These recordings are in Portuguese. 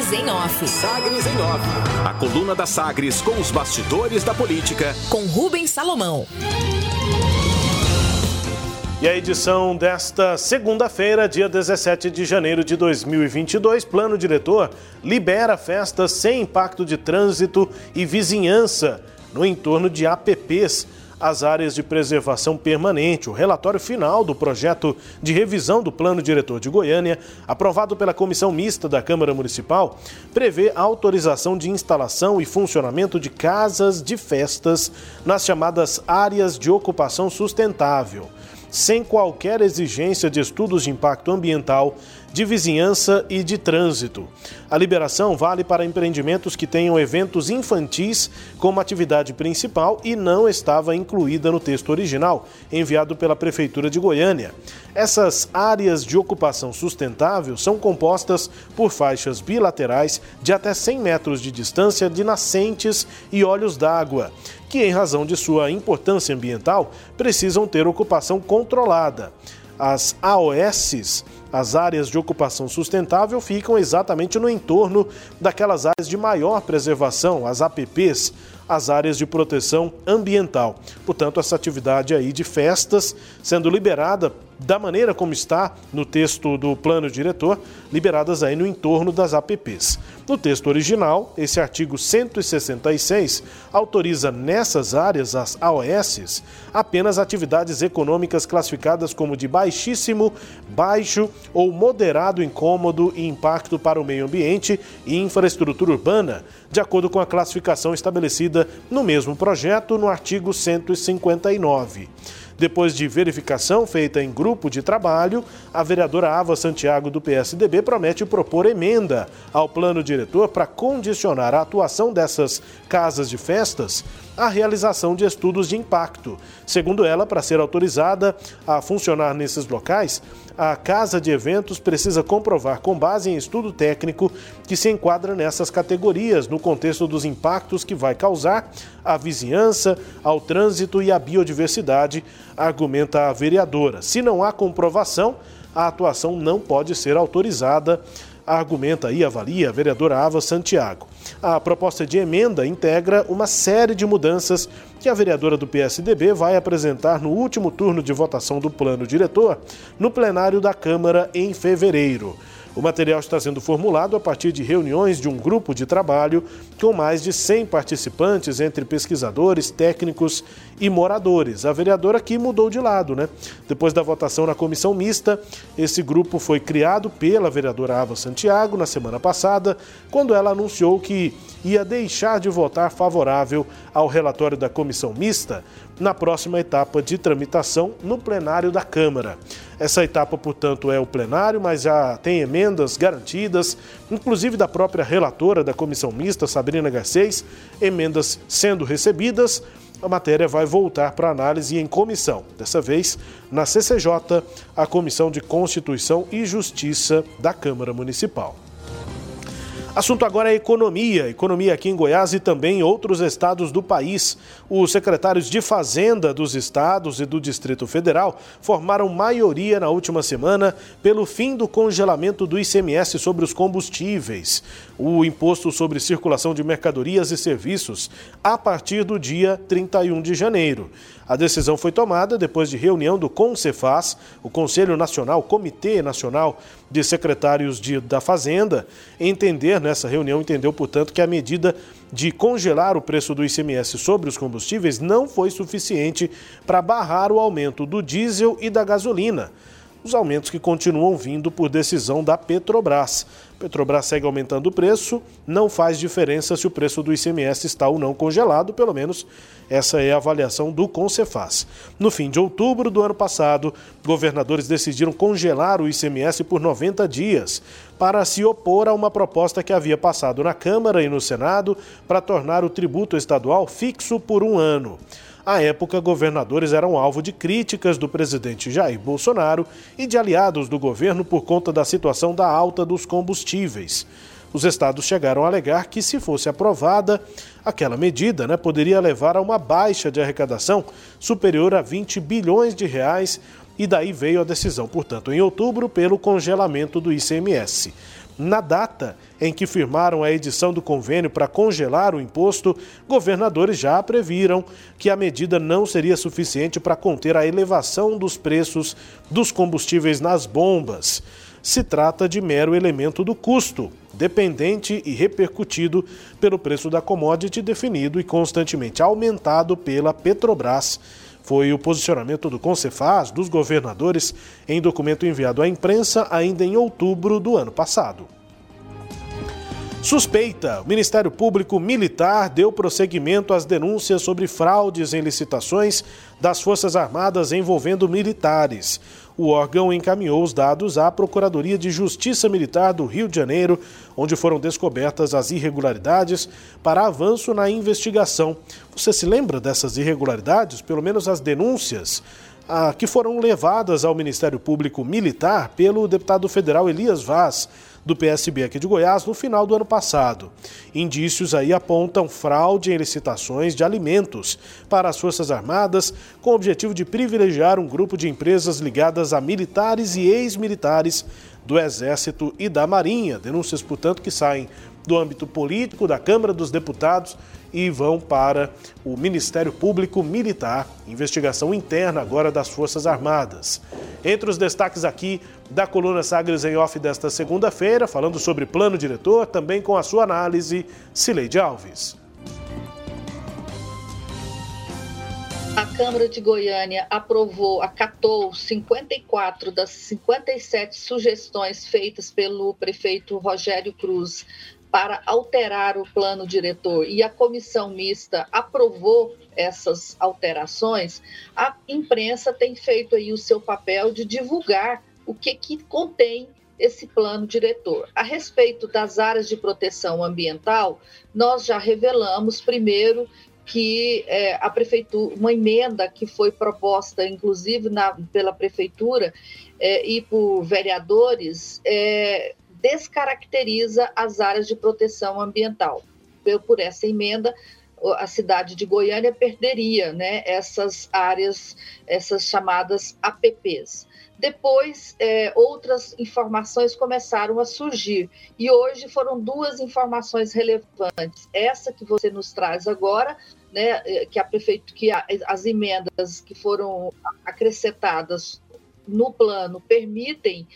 Sagres em Off. Sagres em Off. A coluna da Sagres com os bastidores da política. Com Rubens Salomão. E a edição desta segunda-feira, dia 17 de janeiro de 2022, Plano Diretor libera festas sem impacto de trânsito e vizinhança no entorno de APPs as áreas de preservação permanente. O relatório final do projeto de revisão do Plano Diretor de Goiânia, aprovado pela Comissão Mista da Câmara Municipal, prevê a autorização de instalação e funcionamento de casas de festas nas chamadas áreas de ocupação sustentável sem qualquer exigência de estudos de impacto ambiental de vizinhança e de trânsito. A liberação vale para empreendimentos que tenham eventos infantis como atividade principal e não estava incluída no texto original, enviado pela Prefeitura de Goiânia. Essas áreas de ocupação sustentável são compostas por faixas bilaterais de até 100 metros de distância de nascentes e olhos d'água, que, em razão de sua importância ambiental, precisam ter ocupação controlada. As AOSs as áreas de ocupação sustentável ficam exatamente no entorno daquelas áreas de maior preservação, as APPs, as áreas de proteção ambiental. Portanto, essa atividade aí de festas sendo liberada da maneira como está no texto do plano diretor, liberadas aí no entorno das APPs. No texto original, esse artigo 166 autoriza nessas áreas, as AOS, apenas atividades econômicas classificadas como de baixíssimo, baixo ou moderado incômodo e impacto para o meio ambiente e infraestrutura urbana, de acordo com a classificação estabelecida no mesmo projeto no artigo 159. Depois de verificação feita em grupo de trabalho, a vereadora Ava Santiago do PSDB promete propor emenda ao plano diretor para condicionar a atuação dessas casas de festas à realização de estudos de impacto. Segundo ela, para ser autorizada a funcionar nesses locais, a casa de eventos precisa comprovar, com base em estudo técnico, que se enquadra nessas categorias no contexto dos impactos que vai causar à vizinhança, ao trânsito e à biodiversidade, argumenta a vereadora. Se não há comprovação, a atuação não pode ser autorizada argumenta e avalia a vereadora Ava Santiago. A proposta de emenda integra uma série de mudanças que a vereadora do PSDB vai apresentar no último turno de votação do plano diretor no plenário da Câmara em fevereiro. O material está sendo formulado a partir de reuniões de um grupo de trabalho com mais de 100 participantes, entre pesquisadores, técnicos e moradores. A vereadora aqui mudou de lado, né? Depois da votação na comissão mista, esse grupo foi criado pela vereadora Ava Santiago na semana passada, quando ela anunciou que ia deixar de votar favorável ao relatório da comissão mista na próxima etapa de tramitação no plenário da Câmara. Essa etapa, portanto, é o plenário, mas já tem emendas garantidas, inclusive da própria relatora da comissão mista, Sabrina Garcês, emendas sendo recebidas. A matéria vai voltar para análise em comissão, dessa vez na CCJ, a Comissão de Constituição e Justiça da Câmara Municipal. Assunto agora é economia. Economia aqui em Goiás e também em outros estados do país. Os secretários de Fazenda dos estados e do Distrito Federal formaram maioria na última semana pelo fim do congelamento do ICMS sobre os combustíveis, o imposto sobre circulação de mercadorias e serviços, a partir do dia 31 de janeiro. A decisão foi tomada depois de reunião do CONCEFAS, o Conselho Nacional, Comitê Nacional de Secretários de, da Fazenda, entender, nessa reunião, entendeu, portanto, que a medida de congelar o preço do ICMS sobre os combustíveis não foi suficiente para barrar o aumento do diesel e da gasolina os aumentos que continuam vindo por decisão da Petrobras. Petrobras segue aumentando o preço, não faz diferença se o preço do ICMS está ou não congelado, pelo menos essa é a avaliação do Concefaz. No fim de outubro do ano passado, governadores decidiram congelar o ICMS por 90 dias para se opor a uma proposta que havia passado na Câmara e no Senado para tornar o tributo estadual fixo por um ano. À época, governadores eram alvo de críticas do presidente Jair Bolsonaro e de aliados do governo por conta da situação da alta dos combustíveis. Os estados chegaram a alegar que, se fosse aprovada, aquela medida né, poderia levar a uma baixa de arrecadação superior a 20 bilhões de reais, e daí veio a decisão, portanto, em outubro, pelo congelamento do ICMS. Na data em que firmaram a edição do convênio para congelar o imposto, governadores já previram que a medida não seria suficiente para conter a elevação dos preços dos combustíveis nas bombas. Se trata de mero elemento do custo, dependente e repercutido pelo preço da commodity definido e constantemente aumentado pela Petrobras. Foi o posicionamento do Concefaz dos governadores em documento enviado à imprensa ainda em outubro do ano passado. Suspeita: o Ministério Público Militar deu prosseguimento às denúncias sobre fraudes em licitações das Forças Armadas envolvendo militares. O órgão encaminhou os dados à Procuradoria de Justiça Militar do Rio de Janeiro, onde foram descobertas as irregularidades para avanço na investigação. Você se lembra dessas irregularidades? Pelo menos as denúncias? Ah, que foram levadas ao Ministério Público Militar pelo deputado federal Elias Vaz do PSB aqui de Goiás no final do ano passado. Indícios aí apontam fraude em licitações de alimentos para as Forças Armadas, com o objetivo de privilegiar um grupo de empresas ligadas a militares e ex-militares do Exército e da Marinha. Denúncias, portanto, que saem do âmbito político da Câmara dos Deputados e vão para o Ministério Público Militar, investigação interna agora das Forças Armadas. Entre os destaques aqui da coluna Sagres em Off desta segunda-feira, falando sobre plano diretor, também com a sua análise, Cileide Alves. A Câmara de Goiânia aprovou, acatou 54 das 57 sugestões feitas pelo prefeito Rogério Cruz para alterar o plano diretor e a comissão mista aprovou essas alterações, a imprensa tem feito aí o seu papel de divulgar o que, que contém esse plano diretor. A respeito das áreas de proteção ambiental, nós já revelamos primeiro que é, a prefeitura, uma emenda que foi proposta, inclusive na, pela prefeitura é, e por vereadores, é, descaracteriza as áreas de proteção ambiental. Por essa emenda, a cidade de Goiânia perderia né, essas áreas, essas chamadas APPs. Depois, é, outras informações começaram a surgir. E hoje foram duas informações relevantes. Essa que você nos traz agora, né, é, que, a prefeito, que a, as emendas que foram acrescentadas no plano permitem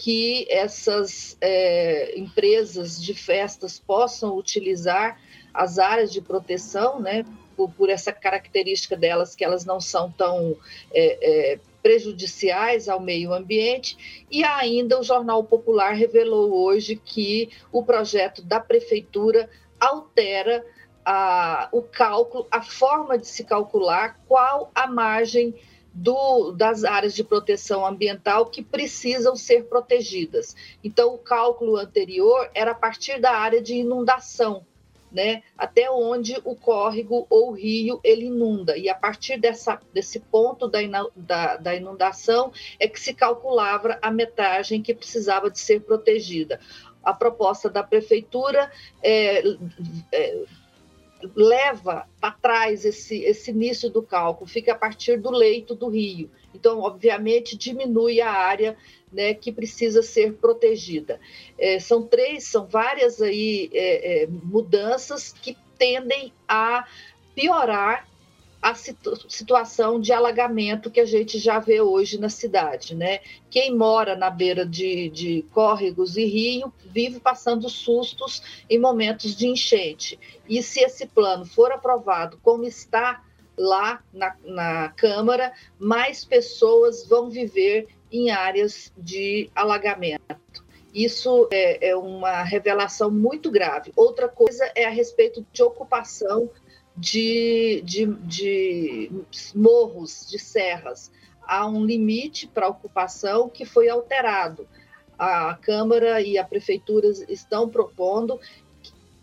que essas é, empresas de festas possam utilizar as áreas de proteção, né, por, por, essa característica delas que elas não são tão é, é, prejudiciais ao meio ambiente. E ainda o Jornal Popular revelou hoje que o projeto da prefeitura altera a, o cálculo, a forma de se calcular qual a margem do, das áreas de proteção ambiental que precisam ser protegidas. Então, o cálculo anterior era a partir da área de inundação, né, até onde o córrego ou o rio ele inunda. E a partir dessa, desse ponto da, da, da inundação é que se calculava a metragem que precisava de ser protegida. A proposta da prefeitura é, é leva para trás esse, esse início do cálculo, fica a partir do leito do rio. Então, obviamente, diminui a área né, que precisa ser protegida. É, são três, são várias aí é, é, mudanças que tendem a piorar a situ situação de alagamento que a gente já vê hoje na cidade, né? Quem mora na beira de, de córregos e rio vive passando sustos em momentos de enchente. E se esse plano for aprovado como está lá na, na Câmara, mais pessoas vão viver em áreas de alagamento. Isso é, é, uma revelação muito grave. Outra coisa é a respeito de ocupação de, de, de morros, de serras. Há um limite para ocupação que foi alterado. A Câmara e a Prefeitura estão propondo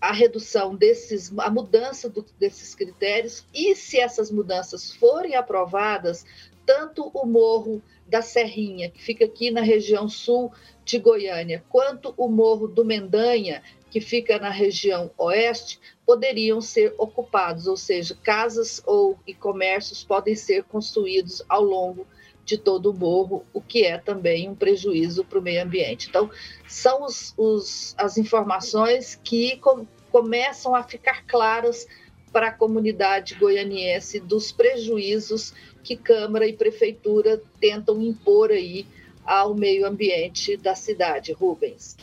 a redução desses, a mudança do, desses critérios, e se essas mudanças forem aprovadas, tanto o Morro da Serrinha, que fica aqui na região sul de Goiânia, quanto o Morro do Mendanha, que fica na região oeste, poderiam ser ocupados, ou seja, casas ou e comércios podem ser construídos ao longo de todo o morro, o que é também um prejuízo para o meio ambiente. Então, são os, os, as informações que com, começam a ficar claras para a comunidade goianiense dos prejuízos que Câmara e Prefeitura tentam impor aí ao meio ambiente da cidade, Rubens.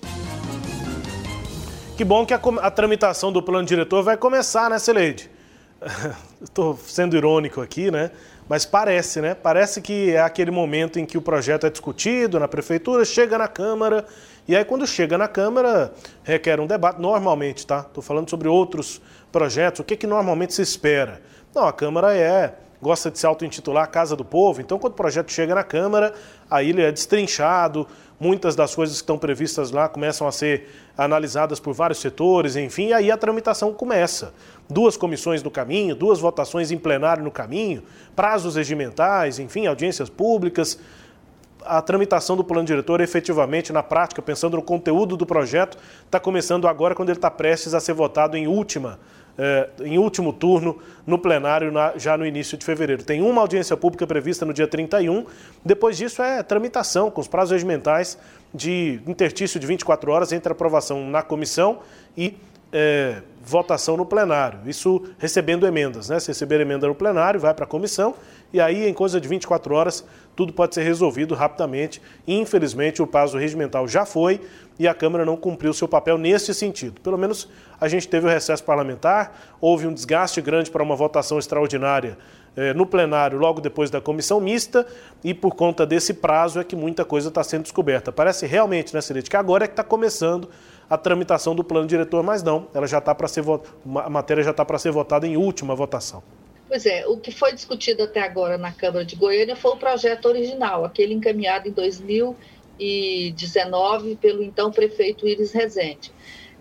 Que bom que a, a tramitação do plano diretor vai começar, né, Celeide? Estou sendo irônico aqui, né? Mas parece, né? Parece que é aquele momento em que o projeto é discutido na prefeitura, chega na Câmara, e aí quando chega na Câmara, requer um debate, normalmente, tá? Estou falando sobre outros projetos, o que, que normalmente se espera? Não, a Câmara é gosta de se auto-intitular Casa do Povo, então quando o projeto chega na Câmara, aí ele é destrinchado, muitas das coisas que estão previstas lá começam a ser analisadas por vários setores, enfim, aí a tramitação começa. Duas comissões no caminho, duas votações em plenário no caminho, prazos regimentais, enfim, audiências públicas. A tramitação do plano diretor, efetivamente, na prática, pensando no conteúdo do projeto, está começando agora, quando ele está prestes a ser votado em última é, em último turno no plenário na, já no início de fevereiro. Tem uma audiência pública prevista no dia 31, depois disso é tramitação com os prazos regimentais de interstício de 24 horas entre aprovação na comissão e é, votação no plenário. Isso recebendo emendas, né? Se receber emenda no plenário, vai para a comissão e aí, em coisa de 24 horas, tudo pode ser resolvido rapidamente. Infelizmente, o prazo regimental já foi e a Câmara não cumpriu seu papel nesse sentido. Pelo menos a gente teve o recesso parlamentar, houve um desgaste grande para uma votação extraordinária eh, no plenário logo depois da comissão mista e por conta desse prazo é que muita coisa está sendo descoberta. Parece realmente, né, Celeste, que agora é que está começando a tramitação do plano diretor, mas não, ela já está para ser a matéria já está para ser votada em última votação. Pois é, o que foi discutido até agora na Câmara de Goiânia foi o projeto original, aquele encaminhado em 2019 pelo então prefeito Iris Rezende.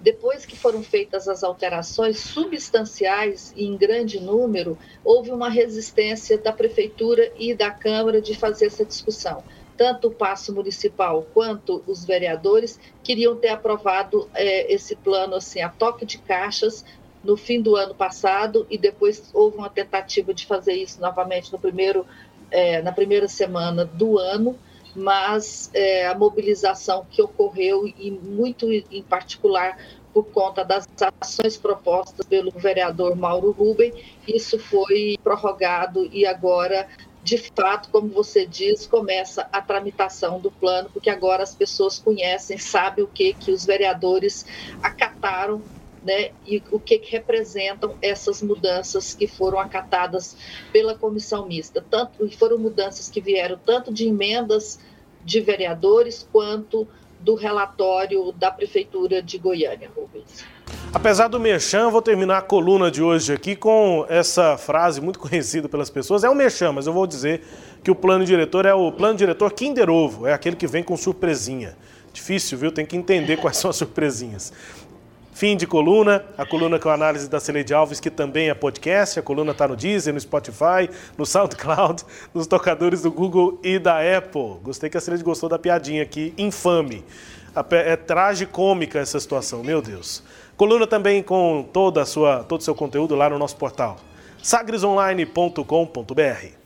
Depois que foram feitas as alterações substanciais e em grande número, houve uma resistência da prefeitura e da Câmara de fazer essa discussão. Tanto o passo municipal quanto os vereadores queriam ter aprovado é, esse plano assim a toque de caixas no fim do ano passado e depois houve uma tentativa de fazer isso novamente no primeiro, é, na primeira semana do ano, mas é, a mobilização que ocorreu e muito em particular por conta das ações propostas pelo vereador Mauro Ruben, isso foi prorrogado e agora de fato, como você diz, começa a tramitação do plano, porque agora as pessoas conhecem, sabem o que, que os vereadores acataram né, e o que, que, representam essas mudanças que foram acatadas pela comissão mista. Tanto foram mudanças que vieram tanto de emendas de vereadores quanto do relatório da prefeitura de Goiânia, Rubens. Apesar do merchan, vou terminar a coluna de hoje aqui com essa frase muito conhecida pelas pessoas. É um merchan, mas eu vou dizer que o plano diretor é o plano diretor Kinder Ovo, é aquele que vem com surpresinha. Difícil, viu? Tem que entender quais são as surpresinhas. Fim de coluna, a coluna com a análise da Celeide Alves, que também é podcast. A coluna está no Deezer, no Spotify, no SoundCloud, nos tocadores do Google e da Apple. Gostei que a Celeide gostou da piadinha aqui, infame. É tragicômica essa situação, meu Deus. Coluna também com toda a sua, todo o seu conteúdo lá no nosso portal sagresonline.com.br.